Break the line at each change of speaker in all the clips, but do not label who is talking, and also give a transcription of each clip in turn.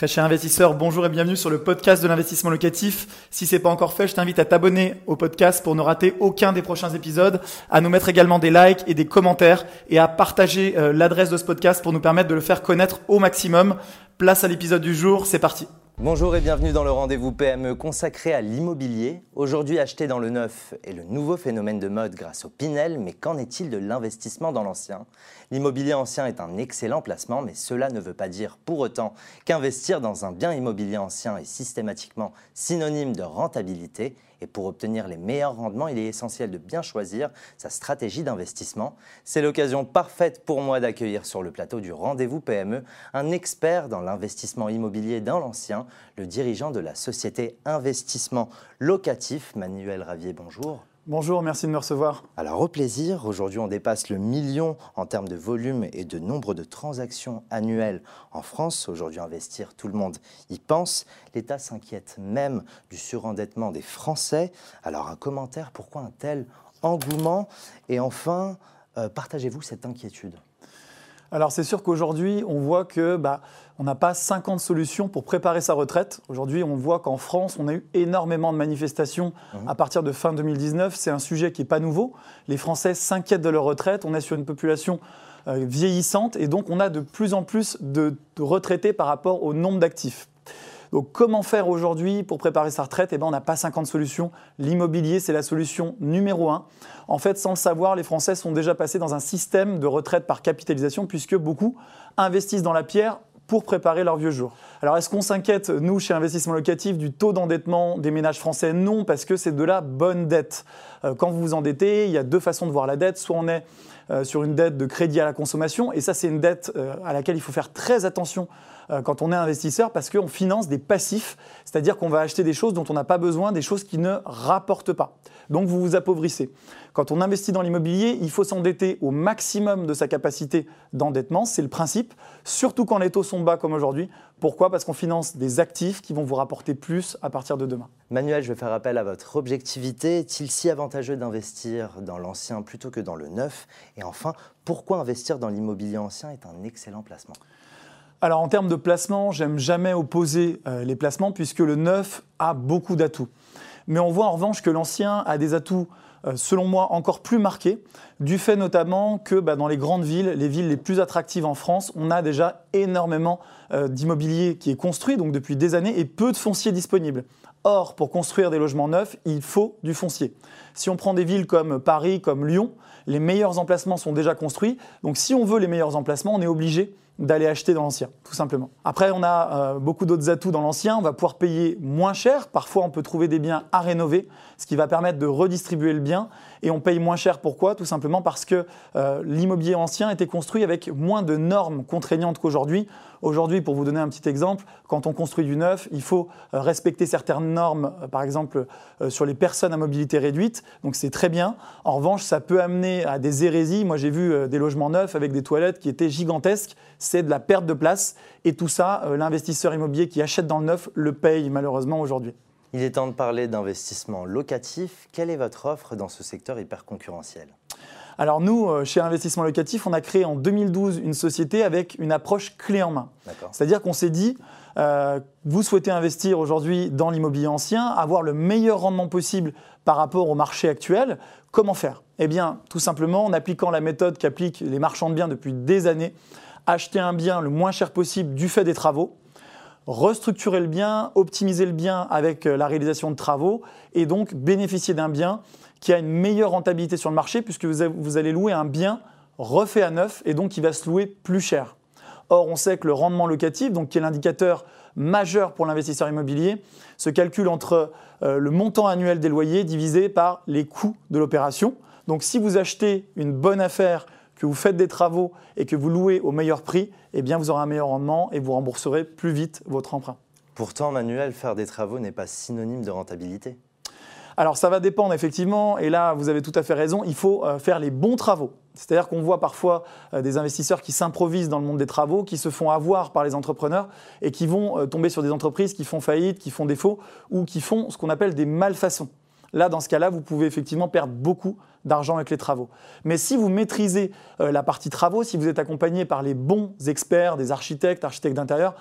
Très cher investisseur, bonjour et bienvenue sur le podcast de l'investissement locatif. Si c'est pas encore fait, je t'invite à t'abonner au podcast pour ne rater aucun des prochains épisodes, à nous mettre également des likes et des commentaires et à partager euh, l'adresse de ce podcast pour nous permettre de le faire connaître au maximum. Place à l'épisode du jour, c'est parti.
Bonjour et bienvenue dans le rendez-vous PME consacré à l'immobilier. Aujourd'hui, acheter dans le neuf est le nouveau phénomène de mode grâce au Pinel, mais qu'en est-il de l'investissement dans l'ancien? L'immobilier ancien est un excellent placement, mais cela ne veut pas dire pour autant qu'investir dans un bien immobilier ancien est systématiquement synonyme de rentabilité et pour obtenir les meilleurs rendements, il est essentiel de bien choisir sa stratégie d'investissement. C'est l'occasion parfaite pour moi d'accueillir sur le plateau du rendez-vous PME un expert dans l'investissement immobilier dans l'ancien, le dirigeant de la société Investissement Locatif, Manuel Ravier. Bonjour.
Bonjour, merci de me recevoir.
Alors au plaisir, aujourd'hui on dépasse le million en termes de volume et de nombre de transactions annuelles en France. Aujourd'hui investir, tout le monde y pense. L'État s'inquiète même du surendettement des Français. Alors un commentaire, pourquoi un tel engouement? Et enfin, euh, partagez-vous cette inquiétude?
Alors c'est sûr qu'aujourd'hui, on voit que bah, on n'a pas 50 solutions pour préparer sa retraite. Aujourd'hui, on voit qu'en France, on a eu énormément de manifestations mmh. à partir de fin 2019. C'est un sujet qui n'est pas nouveau. Les Français s'inquiètent de leur retraite. On est sur une population euh, vieillissante et donc on a de plus en plus de retraités par rapport au nombre d'actifs. Donc comment faire aujourd'hui pour préparer sa retraite? Eh bien, on n'a pas 50 solutions. L'immobilier, c'est la solution numéro un. En fait, sans le savoir, les Français sont déjà passés dans un système de retraite par capitalisation puisque beaucoup investissent dans la pierre pour préparer leur vieux jour. Alors est-ce qu'on s'inquiète, nous, chez Investissement Locatif, du taux d'endettement des ménages français? Non, parce que c'est de la bonne dette. Euh, quand vous vous endettez, il y a deux façons de voir la dette. Soit on est euh, sur une dette de crédit à la consommation, et ça c'est une dette euh, à laquelle il faut faire très attention quand on est investisseur parce qu'on finance des passifs, c'est-à-dire qu'on va acheter des choses dont on n'a pas besoin, des choses qui ne rapportent pas. Donc vous vous appauvrissez. Quand on investit dans l'immobilier, il faut s'endetter au maximum de sa capacité d'endettement, c'est le principe, surtout quand les taux sont bas comme aujourd'hui. Pourquoi? Parce qu'on finance des actifs qui vont vous rapporter plus à partir de demain.
Manuel, je vais faire appel à votre objectivité. Est-il si avantageux d'investir dans l'ancien plutôt que dans le neuf? Et enfin, pourquoi investir dans l'immobilier ancien est un excellent placement?
Alors en termes de placement, j'aime jamais opposer euh, les placements puisque le neuf a beaucoup d'atouts. Mais on voit en revanche que l'ancien a des atouts, euh, selon moi, encore plus marqués, du fait notamment que bah, dans les grandes villes, les villes les plus attractives en France, on a déjà énormément euh, d'immobilier qui est construit, donc depuis des années, et peu de foncier disponible. Or, pour construire des logements neufs, il faut du foncier. Si on prend des villes comme Paris, comme Lyon, les meilleurs emplacements sont déjà construits. Donc si on veut les meilleurs emplacements, on est obligé d'aller acheter dans l'ancien, tout simplement. Après, on a euh, beaucoup d'autres atouts dans l'ancien. On va pouvoir payer moins cher. Parfois, on peut trouver des biens à rénover, ce qui va permettre de redistribuer le bien. Et on paye moins cher. Pourquoi? Tout simplement parce que euh, l'immobilier ancien était construit avec moins de normes contraignantes qu'aujourd'hui. Aujourd'hui, pour vous donner un petit exemple, quand on construit du neuf, il faut euh, respecter certaines normes, euh, par exemple sur les personnes à mobilité réduite. Donc c'est très bien. En revanche, ça peut amener à des hérésies. Moi, j'ai vu des logements neufs avec des toilettes qui étaient gigantesques. C'est de la perte de place. Et tout ça, l'investisseur immobilier qui achète dans le neuf le paye malheureusement aujourd'hui.
Il est temps de parler d'investissement locatif. Quelle est votre offre dans ce secteur hyper concurrentiel
alors nous, euh, chez Investissement Locatif, on a créé en 2012 une société avec une approche clé en main. C'est-à-dire qu'on s'est dit, euh, vous souhaitez investir aujourd'hui dans l'immobilier ancien, avoir le meilleur rendement possible par rapport au marché actuel, comment faire? Eh bien, tout simplement en appliquant la méthode qu'appliquent les marchands de biens depuis des années, acheter un bien le moins cher possible du fait des travaux, restructurer le bien, optimiser le bien avec euh, la réalisation de travaux et donc bénéficier d'un bien qui a une meilleure rentabilité sur le marché puisque vous allez louer un bien refait à neuf et donc qui va se louer plus cher. Or, on sait que le rendement locatif, donc qui est l'indicateur majeur pour l'investisseur immobilier, se calcule entre euh, le montant annuel des loyers divisé par les coûts de l'opération. Donc, si vous achetez une bonne affaire, que vous faites des travaux et que vous louez au meilleur prix, eh bien, vous aurez un meilleur rendement et vous rembourserez plus vite votre emprunt.
Pourtant, Manuel, faire des travaux n'est pas synonyme de rentabilité.
Alors ça va dépendre effectivement, et là vous avez tout à fait raison, il faut euh, faire les bons travaux. C'est-à-dire qu'on voit parfois euh, des investisseurs qui s'improvisent dans le monde des travaux, qui se font avoir par les entrepreneurs et qui vont euh, tomber sur des entreprises qui font faillite, qui font défaut ou qui font ce qu'on appelle des malfaçons. Là, dans ce cas-là, vous pouvez effectivement perdre beaucoup d'argent avec les travaux. Mais si vous maîtrisez la partie travaux, si vous êtes accompagné par les bons experts, des architectes, architectes d'intérieur,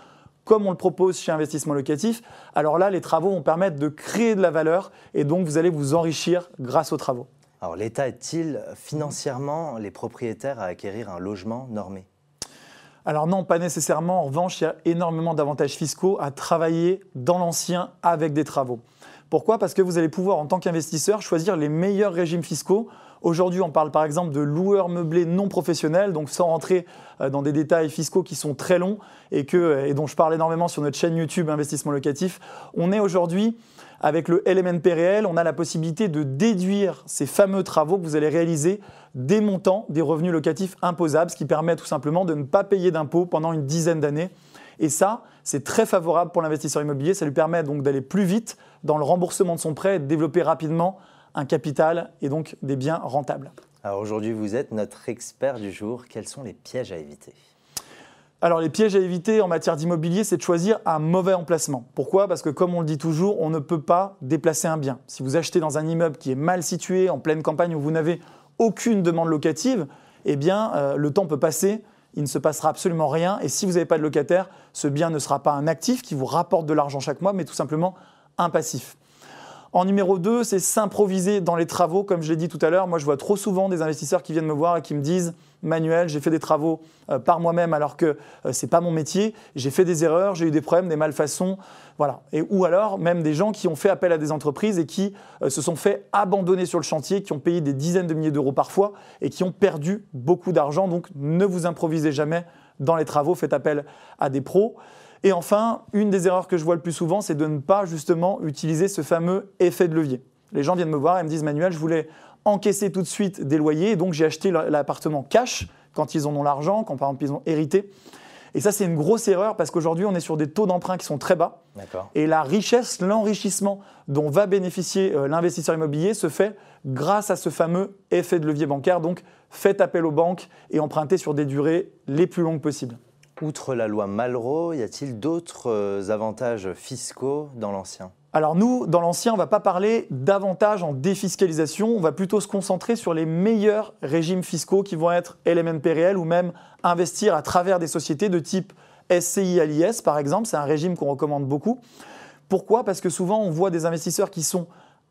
comme on le propose chez Investissement Locatif, alors là, les travaux vont permettre de créer de la valeur et donc vous allez vous enrichir grâce aux travaux.
Alors l'État aide-t-il financièrement les propriétaires à acquérir un logement normé?
Alors non, pas nécessairement. En revanche, il y a énormément d'avantages fiscaux à travailler dans l'ancien avec des travaux. Pourquoi? Parce que vous allez pouvoir, en tant qu'investisseur, choisir les meilleurs régimes fiscaux. Aujourd'hui, on parle par exemple de loueurs meublés non professionnels, donc sans rentrer euh, dans des détails fiscaux qui sont très longs et, que, et dont je parle énormément sur notre chaîne YouTube Investissement Locatif. On est aujourd'hui avec le LMNP réel, on a la possibilité de déduire ces fameux travaux que vous allez réaliser des montants des revenus locatifs imposables, ce qui permet tout simplement de ne pas payer d'impôts pendant une dizaine d'années. Et ça, c'est très favorable pour l'investisseur immobilier. Ça lui permet donc d'aller plus vite dans le remboursement de son prêt et de développer rapidement un capital et donc des biens rentables.
Alors aujourd'hui, vous êtes notre expert du jour. Quels sont les pièges à éviter?
Alors les pièges à éviter en matière d'immobilier, c'est de choisir un mauvais emplacement. Pourquoi? Parce que comme on le dit toujours, on ne peut pas déplacer un bien. Si vous achetez dans un immeuble qui est mal situé, en pleine campagne, où vous n'avez aucune demande locative, eh bien euh, le temps peut passer, il ne se passera absolument rien. Et si vous n'avez pas de locataire, ce bien ne sera pas un actif qui vous rapporte de l'argent chaque mois, mais tout simplement un passif. En numéro 2, c'est s'improviser dans les travaux. Comme je l'ai dit tout à l'heure, moi je vois trop souvent des investisseurs qui viennent me voir et qui me disent Manuel, j'ai fait des travaux euh, par moi-même alors que euh, ce n'est pas mon métier, j'ai fait des erreurs, j'ai eu des problèmes, des malfaçons. Voilà. Et, ou alors même des gens qui ont fait appel à des entreprises et qui euh, se sont fait abandonner sur le chantier, qui ont payé des dizaines de milliers d'euros parfois et qui ont perdu beaucoup d'argent. Donc ne vous improvisez jamais dans les travaux, faites appel à des pros. Et enfin, une des erreurs que je vois le plus souvent, c'est de ne pas justement utiliser ce fameux effet de levier. Les gens viennent me voir et me disent Manuel, je voulais encaisser tout de suite des loyers, donc j'ai acheté l'appartement cash quand ils en ont l'argent, quand par exemple ils ont hérité. Et ça, c'est une grosse erreur parce qu'aujourd'hui, on est sur des taux d'emprunt qui sont très bas. Et la richesse, l'enrichissement dont va bénéficier euh, l'investisseur immobilier se fait grâce à ce fameux effet de levier bancaire. Donc, faites appel aux banques et empruntez sur des durées les plus longues possibles.
Outre la loi Malraux, y a-t-il d'autres euh, avantages fiscaux dans l'ancien?
Alors nous, dans l'ancien, on ne va pas parler davantage en défiscalisation, on va plutôt se concentrer sur les meilleurs régimes fiscaux qui vont être LMNP réel ou même investir à travers des sociétés de type SCI à l'IS par exemple, c'est un régime qu'on recommande beaucoup. Pourquoi? Parce que souvent on voit des investisseurs qui sont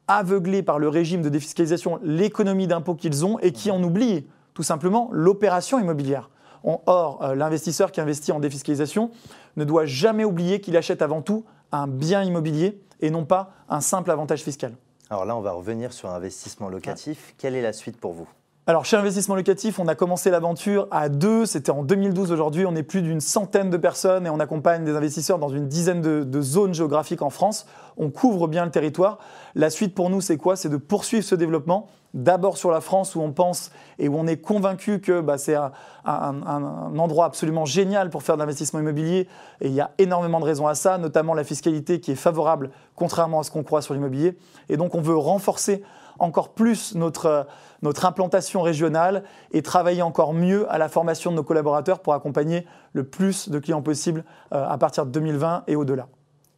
aveuglés par le régime de défiscalisation, l'économie d'impôt qu'ils ont et qui en oublient tout simplement l'opération immobilière. Or, euh, l'investisseur qui investit en défiscalisation ne doit jamais oublier qu'il achète avant tout un bien immobilier et non pas un simple avantage fiscal.
Alors là, on va revenir sur investissement locatif. Quelle est la suite pour vous?
Alors chez Investissement Locatif, on a commencé l'aventure à deux, c'était en 2012 aujourd'hui, on est plus d'une centaine de personnes et on accompagne des investisseurs dans une dizaine de, zones géographiques en France. On couvre bien le territoire. La suite pour nous, c'est quoi? C'est de poursuivre ce développement, d'abord sur la France où on pense et où on est convaincu que bah, c'est un, un, endroit absolument génial pour faire de l'investissement immobilier et il y a énormément de raisons à ça, notamment la fiscalité qui est favorable contrairement à ce qu'on croit sur l'immobilier. Et donc on veut renforcer encore plus notre, notre implantation régionale et travailler encore mieux à la formation de nos collaborateurs pour accompagner le plus de clients possible euh, à partir de 2020 et au-delà.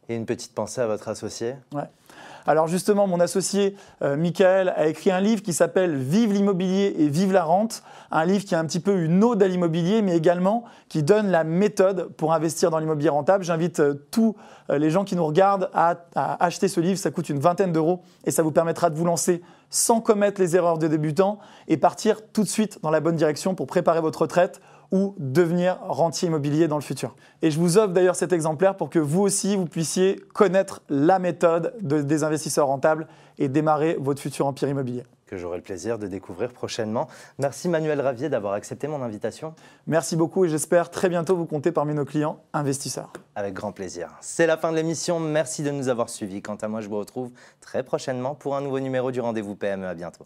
Et une petite pensée à votre associé?
Ouais. Alors justement, mon associé euh, Michael a écrit un livre qui s'appelle Vive l'immobilier et vive la rente, un livre qui a un petit peu une ode à l'immobilier, mais également qui donne la méthode pour investir dans l'immobilier rentable. J'invite euh, tous euh, les gens qui nous regardent à, acheter ce livre, ça coûte une vingtaine d'euros et ça vous permettra de vous lancer sans commettre les erreurs de débutants et partir tout de suite dans la bonne direction pour préparer votre retraite ou devenir rentier immobilier dans le futur. Et je vous offre d'ailleurs cet exemplaire pour que vous aussi, vous puissiez connaître la méthode des investisseurs rentables et démarrer votre futur empire immobilier
que j'aurai le plaisir de découvrir prochainement. Merci Manuel Ravier d'avoir accepté mon invitation.
Merci beaucoup et j'espère très bientôt vous compter parmi nos clients investisseurs.
Avec grand plaisir. C'est la fin de l'émission. Merci de nous avoir suivis. Quant à moi, je vous retrouve très prochainement pour un nouveau numéro du rendez-vous PME. À bientôt.